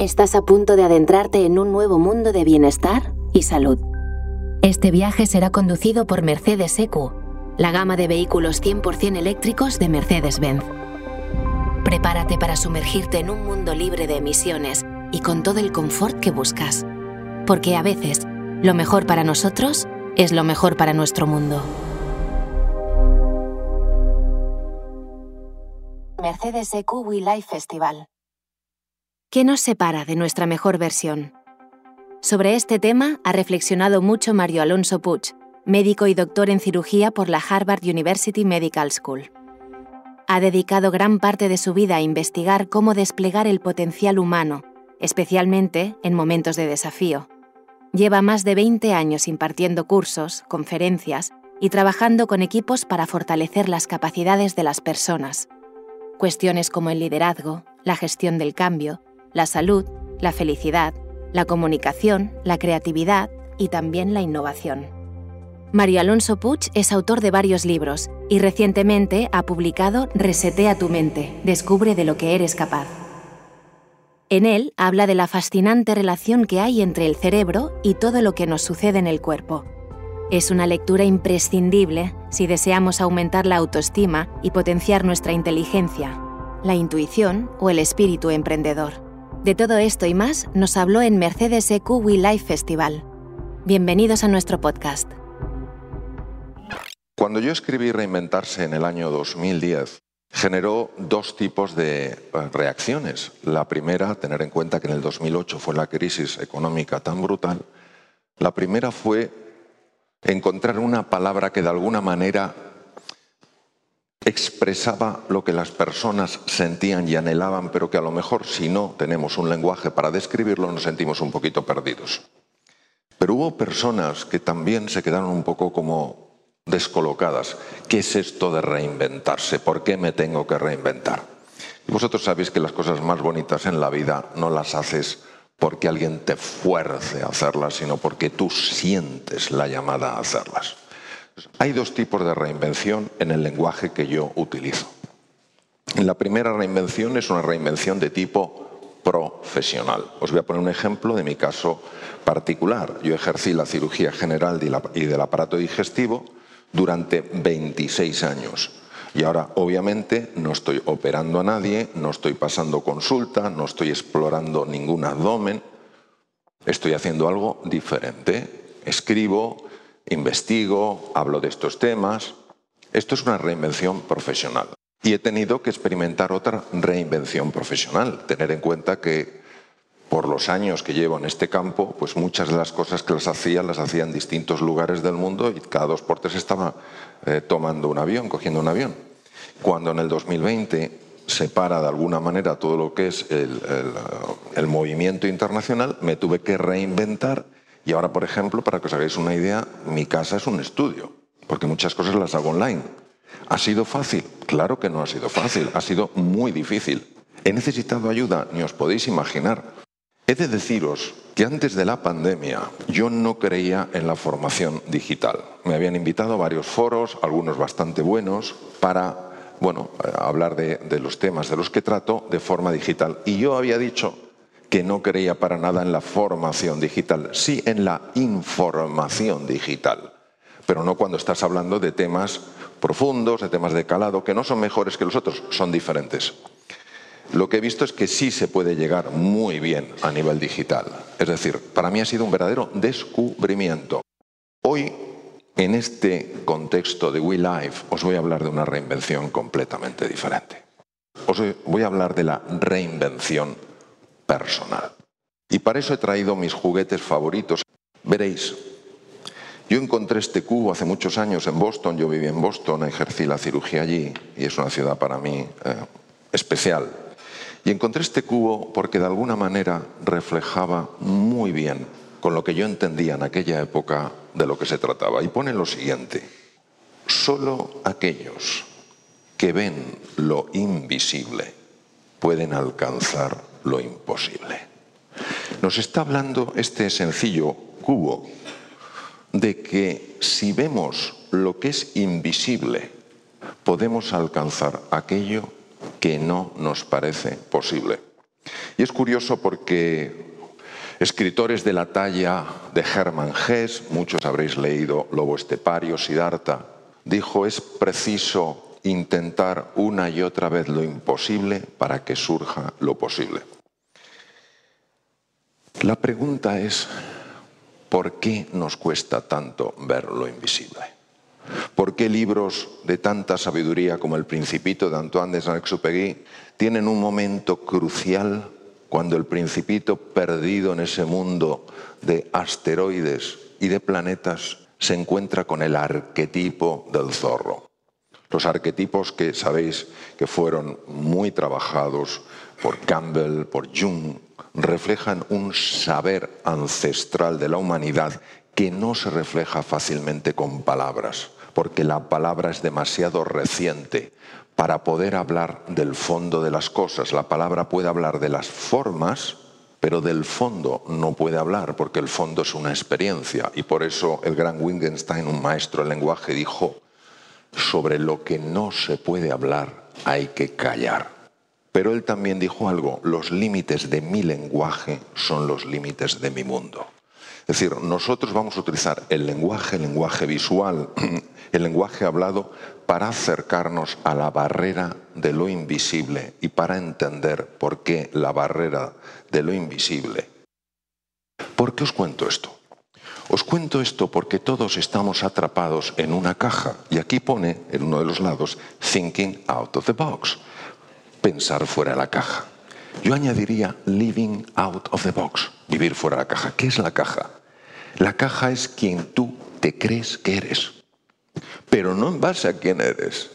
Estás a punto de adentrarte en un nuevo mundo de bienestar y salud. Este viaje será conducido por Mercedes EQ, la gama de vehículos 100% eléctricos de Mercedes-Benz. Prepárate para sumergirte en un mundo libre de emisiones y con todo el confort que buscas. Porque a veces, lo mejor para nosotros es lo mejor para nuestro mundo. Mercedes EQ We Life Festival. ¿Qué nos separa de nuestra mejor versión? Sobre este tema ha reflexionado mucho Mario Alonso Puig, médico y doctor en cirugía por la Harvard University Medical School. Ha dedicado gran parte de su vida a investigar cómo desplegar el potencial humano, especialmente en momentos de desafío. Lleva más de 20 años impartiendo cursos, conferencias y trabajando con equipos para fortalecer las capacidades de las personas. Cuestiones como el liderazgo, la gestión del cambio, la salud, la felicidad, la comunicación, la creatividad y también la innovación. Mario Alonso Puig es autor de varios libros y recientemente ha publicado Resetea tu mente, descubre de lo que eres capaz. En él habla de la fascinante relación que hay entre el cerebro y todo lo que nos sucede en el cuerpo. Es una lectura imprescindible si deseamos aumentar la autoestima y potenciar nuestra inteligencia, la intuición o el espíritu emprendedor. De todo esto y más nos habló en Mercedes EQ We Life Festival. Bienvenidos a nuestro podcast. Cuando yo escribí Reinventarse en el año 2010, generó dos tipos de eh, reacciones. La primera, tener en cuenta que en el 2008 fue la crisis económica tan brutal. La primera fue encontrar una palabra que de alguna manera expresaba lo que las personas sentían y anhelaban, pero que a lo mejor si no tenemos un lenguaje para describirlo nos sentimos un poquito perdidos. Pero hubo personas que también se quedaron un poco como descolocadas. ¿Qué es esto de reinventarse? ¿Por qué me tengo que reinventar? Y vosotros sabéis que las cosas más bonitas en la vida no las haces porque alguien te fuerce a hacerlas, sino porque tú sientes la llamada a hacerlas. Hay dos tipos de reinvención en el lenguaje que yo utilizo. La primera reinvención es una reinvención de tipo profesional. Os voy a poner un ejemplo de mi caso particular. Yo ejercí la cirugía general y del aparato digestivo durante 26 años. Y ahora, obviamente, no estoy operando a nadie, no estoy pasando consulta, no estoy explorando ningún abdomen, estoy haciendo algo diferente. Escribo, investigo, hablo de estos temas. Esto es una reinvención profesional. Y he tenido que experimentar otra reinvención profesional, tener en cuenta que por los años que llevo en este campo, pues muchas de las cosas que las hacía las hacía en distintos lugares del mundo y cada dos por tres estaba eh, tomando un avión, cogiendo un avión. Cuando en el 2020 se para de alguna manera todo lo que es el, el movimiento internacional, me tuve que reinventar y ahora, por ejemplo, para que os hagáis una idea, mi casa es un estudio, porque muchas cosas las hago online. ¿Ha sido fácil? Claro que no ha sido fácil, ha sido muy difícil. He necesitado ayuda, ni os podéis imaginar. He de deciros que antes de la pandemia yo no creía en la formación digital. Me habían invitado a varios foros, algunos bastante buenos, para bueno, hablar de, de los temas de los que trato de forma digital. Y yo había dicho que no creía para nada en la formación digital, sí en la información digital, pero no cuando estás hablando de temas profundos, de temas de calado, que no son mejores que los otros, son diferentes. Lo que he visto es que sí se puede llegar muy bien a nivel digital. Es decir, para mí ha sido un verdadero descubrimiento. Hoy, en este contexto de We Life, os voy a hablar de una reinvención completamente diferente. Os voy a hablar de la reinvención personal. Y para eso he traído mis juguetes favoritos. Veréis, yo encontré este cubo hace muchos años en Boston, yo viví en Boston, ejercí la cirugía allí y es una ciudad para mí eh, especial. Y encontré este cubo porque de alguna manera reflejaba muy bien con lo que yo entendía en aquella época de lo que se trataba. Y pone lo siguiente, solo aquellos que ven lo invisible pueden alcanzar lo imposible. Nos está hablando este sencillo cubo de que si vemos lo que es invisible, podemos alcanzar aquello que no nos parece posible. Y es curioso porque escritores de la talla de Hermann Hesse, muchos habréis leído Lobo Estepario, Siddhartha, dijo es preciso intentar una y otra vez lo imposible para que surja lo posible. La pregunta es, ¿por qué nos cuesta tanto ver lo invisible? ¿Por qué libros de tanta sabiduría como El Principito de Antoine de Saint-Exupéry tienen un momento crucial cuando el Principito, perdido en ese mundo de asteroides y de planetas, se encuentra con el arquetipo del zorro? Los arquetipos que sabéis que fueron muy trabajados por Campbell, por Jung, reflejan un saber ancestral de la humanidad que no se refleja fácilmente con palabras porque la palabra es demasiado reciente para poder hablar del fondo de las cosas. La palabra puede hablar de las formas, pero del fondo no puede hablar, porque el fondo es una experiencia. Y por eso el gran Wittgenstein, un maestro del lenguaje, dijo, sobre lo que no se puede hablar hay que callar. Pero él también dijo algo, los límites de mi lenguaje son los límites de mi mundo. Es decir, nosotros vamos a utilizar el lenguaje, el lenguaje visual, el lenguaje hablado para acercarnos a la barrera de lo invisible y para entender por qué la barrera de lo invisible. ¿Por qué os cuento esto? Os cuento esto porque todos estamos atrapados en una caja y aquí pone en uno de los lados thinking out of the box, pensar fuera de la caja. Yo añadiría living out of the box, vivir fuera de la caja. ¿Qué es la caja? La caja es quien tú te crees que eres pero no en base a quién eres,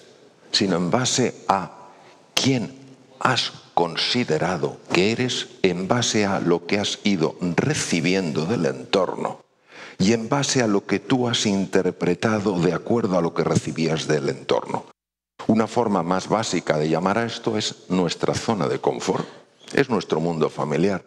sino en base a quién has considerado que eres en base a lo que has ido recibiendo del entorno y en base a lo que tú has interpretado de acuerdo a lo que recibías del entorno. Una forma más básica de llamar a esto es nuestra zona de confort, es nuestro mundo familiar.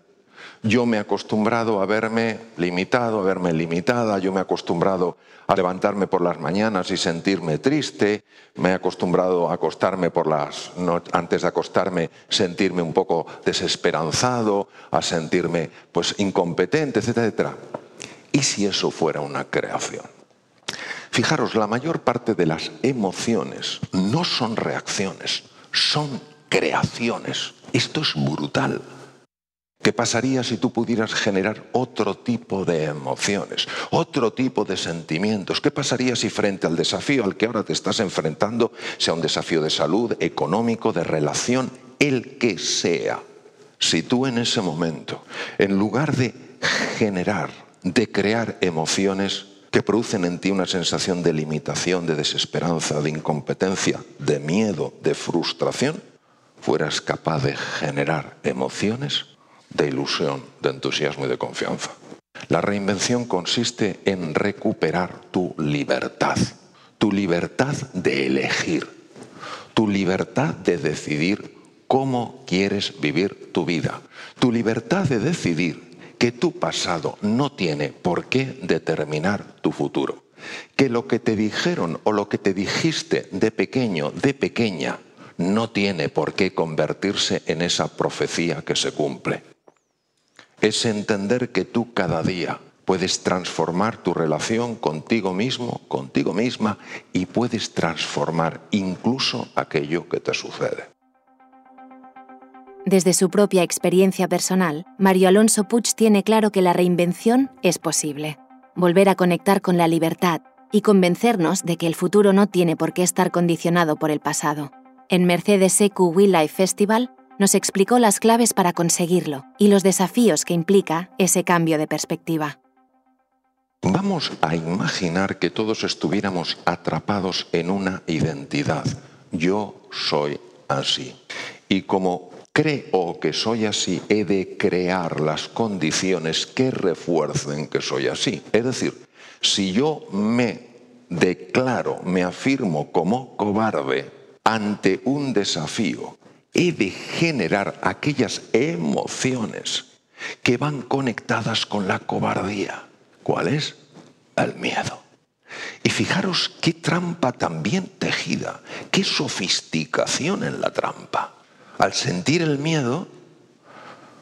Yo me he acostumbrado a verme limitado, a verme limitada, yo me he acostumbrado a levantarme por las mañanas y sentirme triste, me he acostumbrado a acostarme por las antes de acostarme sentirme un poco desesperanzado, a sentirme pues incompetente, etcétera, etcétera. ¿Y si eso fuera una creación? Fijaros, la mayor parte de las emociones no son reacciones, son creaciones. Esto es brutal. ¿Qué pasaría si tú pudieras generar otro tipo de emociones, otro tipo de sentimientos? ¿Qué pasaría si frente al desafío al que ahora te estás enfrentando, sea un desafío de salud, económico, de relación, el que sea, si tú en ese momento, en lugar de generar, de crear emociones que producen en ti una sensación de limitación, de desesperanza, de incompetencia, de miedo, de frustración, fueras capaz de generar emociones de ilusión, de entusiasmo y de confianza. La reinvención consiste en recuperar tu libertad, tu libertad de elegir, tu libertad de decidir cómo quieres vivir tu vida, tu libertad de decidir que tu pasado no tiene por qué determinar tu futuro, que lo que te dijeron o lo que te dijiste de pequeño, de pequeña, no tiene por qué convertirse en esa profecía que se cumple es entender que tú cada día puedes transformar tu relación contigo mismo, contigo misma, y puedes transformar incluso aquello que te sucede. Desde su propia experiencia personal, Mario Alonso Puig tiene claro que la reinvención es posible. Volver a conectar con la libertad y convencernos de que el futuro no tiene por qué estar condicionado por el pasado. En Mercedes EQ Will Life Festival nos explicó las claves para conseguirlo y los desafíos que implica ese cambio de perspectiva. Vamos a imaginar que todos estuviéramos atrapados en una identidad. Yo soy así. Y como creo que soy así, he de crear las condiciones que refuercen que soy así. Es decir, si yo me declaro, me afirmo como cobarde ante un desafío he de generar aquellas emociones que van conectadas con la cobardía. ¿Cuál es? El miedo. Y fijaros qué trampa también tejida, qué sofisticación en la trampa. Al sentir el miedo,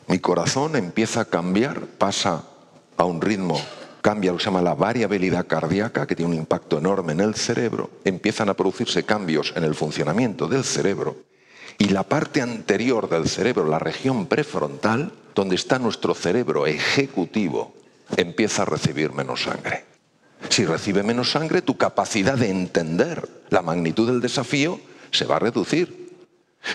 Mi corazón empieza a cambiar, pasa a un ritmo, cambia lo que se llama la variabilidad cardíaca, que tiene un impacto enorme en el cerebro, empiezan a producirse cambios en el funcionamiento del cerebro y la parte anterior del cerebro, la región prefrontal, donde está nuestro cerebro ejecutivo, empieza a recibir menos sangre. Si recibe menos sangre, tu capacidad de entender la magnitud del desafío se va a reducir.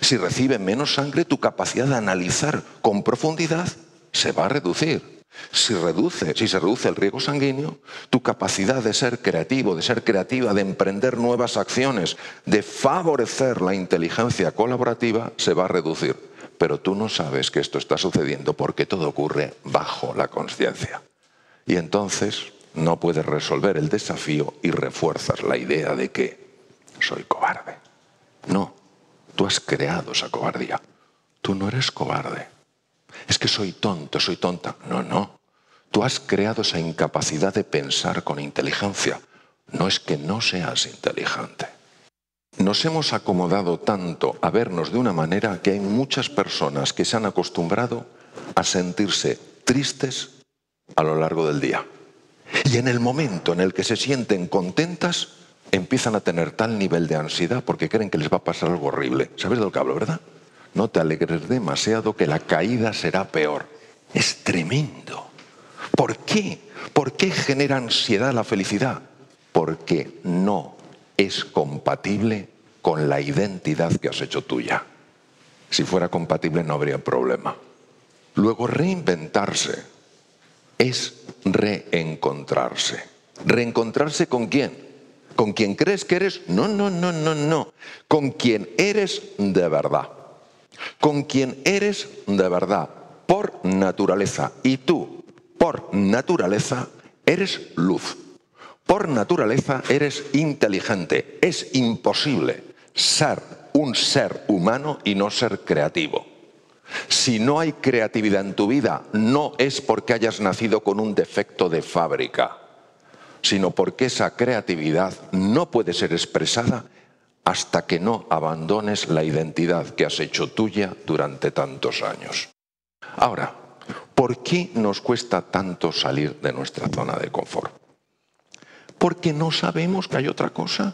Si recibe menos sangre, tu capacidad de analizar con profundidad se va a reducir. Si, reduce, si se reduce el riego sanguíneo, tu capacidad de ser creativo, de ser creativa, de emprender nuevas acciones, de favorecer la inteligencia colaborativa, se va a reducir. Pero tú no sabes que esto está sucediendo porque todo ocurre bajo la conciencia. Y entonces no puedes resolver el desafío y refuerzas la idea de que soy cobarde. No, tú has creado esa cobardía. Tú no eres cobarde. Es que soy tonto, soy tonta. No, no. Tú has creado esa incapacidad de pensar con inteligencia. No es que no seas inteligente. Nos hemos acomodado tanto a vernos de una manera que hay muchas personas que se han acostumbrado a sentirse tristes a lo largo del día. Y en el momento en el que se sienten contentas, empiezan a tener tal nivel de ansiedad porque creen que les va a pasar algo horrible. ¿Sabes de lo que hablo, verdad? No te alegres demasiado que la caída será peor. Es tremendo. ¿Por qué? ¿Por qué genera ansiedad la felicidad? Porque no es compatible con la identidad que has hecho tuya. Si fuera compatible no habría problema. Luego reinventarse es reencontrarse. ¿Reencontrarse con quién? ¿Con quien crees que eres? No, no, no, no, no. Con quien eres de verdad. Con quien eres de verdad, por naturaleza. Y tú, por naturaleza, eres luz. Por naturaleza eres inteligente. Es imposible ser un ser humano y no ser creativo. Si no hay creatividad en tu vida, no es porque hayas nacido con un defecto de fábrica, sino porque esa creatividad no puede ser expresada hasta que no abandones la identidad que has hecho tuya durante tantos años. Ahora, ¿por qué nos cuesta tanto salir de nuestra zona de confort? Porque no sabemos que hay otra cosa.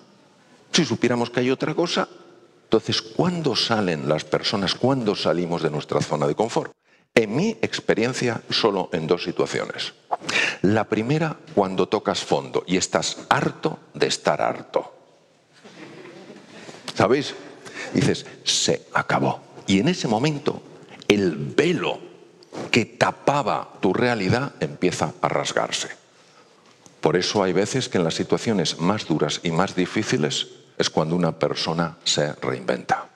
Si supiéramos que hay otra cosa, entonces, ¿cuándo salen las personas? ¿Cuándo salimos de nuestra zona de confort? En mi experiencia, solo en dos situaciones. La primera, cuando tocas fondo y estás harto de estar harto. ¿Sabéis? Dices, se acabó. Y en ese momento, el velo que tapaba tu realidad empieza a rasgarse. Por eso hay veces que en las situaciones más duras y más difíciles es cuando una persona se reinventa.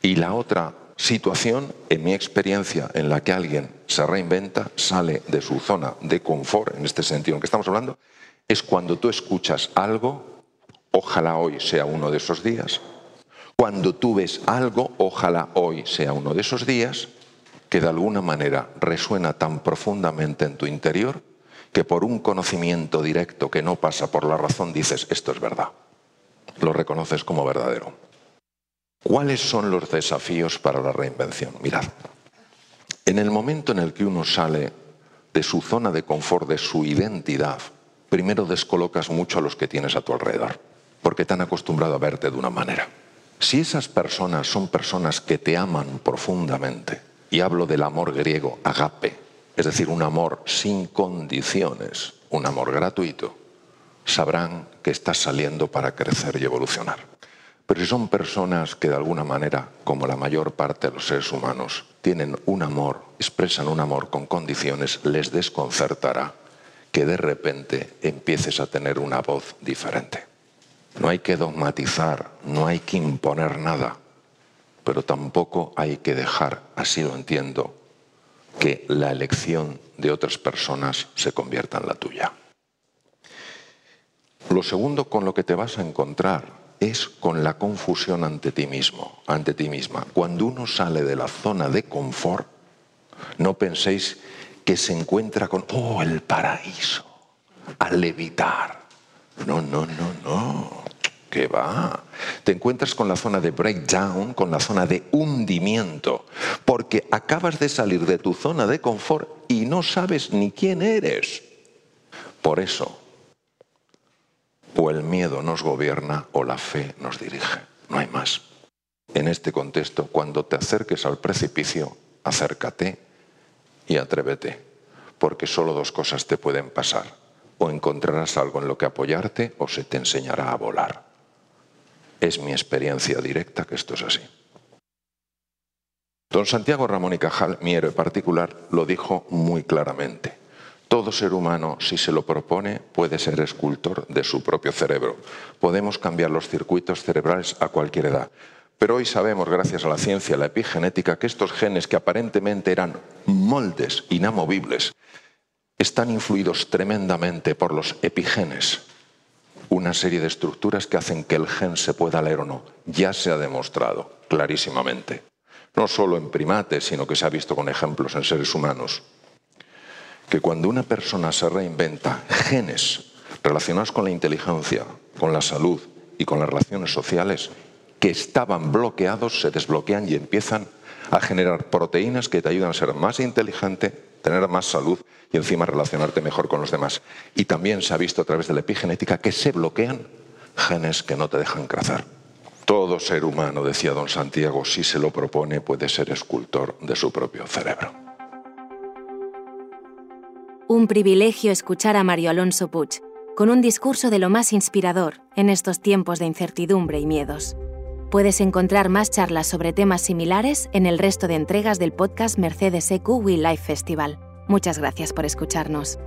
Y la otra situación, en mi experiencia, en la que alguien se reinventa, sale de su zona de confort, en este sentido en que estamos hablando, es cuando tú escuchas algo, ojalá hoy sea uno de esos días, cuando tú ves algo, ojalá hoy sea uno de esos días, que de alguna manera resuena tan profundamente en tu interior que por un conocimiento directo que no pasa por la razón dices, esto es verdad lo reconoces como verdadero. ¿Cuáles son los desafíos para la reinvención? Mirad, en el momento en el que uno sale de su zona de confort, de su identidad, primero descolocas mucho a los que tienes a tu alrededor, porque te han acostumbrado a verte de una manera. Si esas personas son personas que te aman profundamente, y hablo del amor griego, agape, es decir, un amor sin condiciones, un amor gratuito, sabrán que estás saliendo para crecer y evolucionar. Pero si son personas que de alguna manera, como la mayor parte de los seres humanos, tienen un amor, expresan un amor con condiciones, les desconcertará que de repente empieces a tener una voz diferente. No hay que dogmatizar, no hay que imponer nada, pero tampoco hay que dejar, así lo entiendo, que la elección de otras personas se convierta en la tuya. Lo segundo con lo que te vas a encontrar es con la confusión ante ti mismo, ante ti misma. Cuando uno sale de la zona de confort, no penséis que se encuentra con, oh, el paraíso, al levitar. No, no, no, no. ¿Qué va? Te encuentras con la zona de breakdown, con la zona de hundimiento, porque acabas de salir de tu zona de confort y no sabes ni quién eres. Por eso, o el miedo nos gobierna o la fe nos dirige, no hay más. En este contexto, cuando te acerques al precipicio, acércate y atrévete, porque solo dos cosas te pueden pasar. O encontrarás algo en lo que apoyarte o se te enseñará a volar. Es mi experiencia directa que esto es así. Don Santiago Ramón y Cajal, mi héroe particular, lo dijo muy claramente. Todo ser humano, si se lo propone, puede ser escultor de su propio cerebro. Podemos cambiar los circuitos cerebrales a cualquier edad. Pero hoy sabemos, gracias a la ciencia, la epigenética, que estos genes que aparentemente eran moldes inamovibles, están influidos tremendamente por los epigenes, una serie de estructuras que hacen que el gen se pueda leer o no. Ya se ha demostrado clarísimamente, no solo en primates, sino que se ha visto con ejemplos en seres humanos, que cuando una persona se reinventa, genes relacionados con la inteligencia, con la salud y con las relaciones sociales que estaban bloqueados se desbloquean y empiezan a generar proteínas que te ayudan a ser más inteligente, tener más salud y encima relacionarte mejor con los demás. Y también se ha visto a través de la epigenética que se bloquean genes que no te dejan crecer. Todo ser humano, decía don Santiago, si se lo propone, puede ser escultor de su propio cerebro. Un privilegio escuchar a Mario Alonso Puig, con un discurso de lo más inspirador en estos tiempos de incertidumbre y miedos. Puedes encontrar más charlas sobre temas similares en el resto de entregas del podcast Mercedes EQ We Life Festival. Muchas gracias por escucharnos.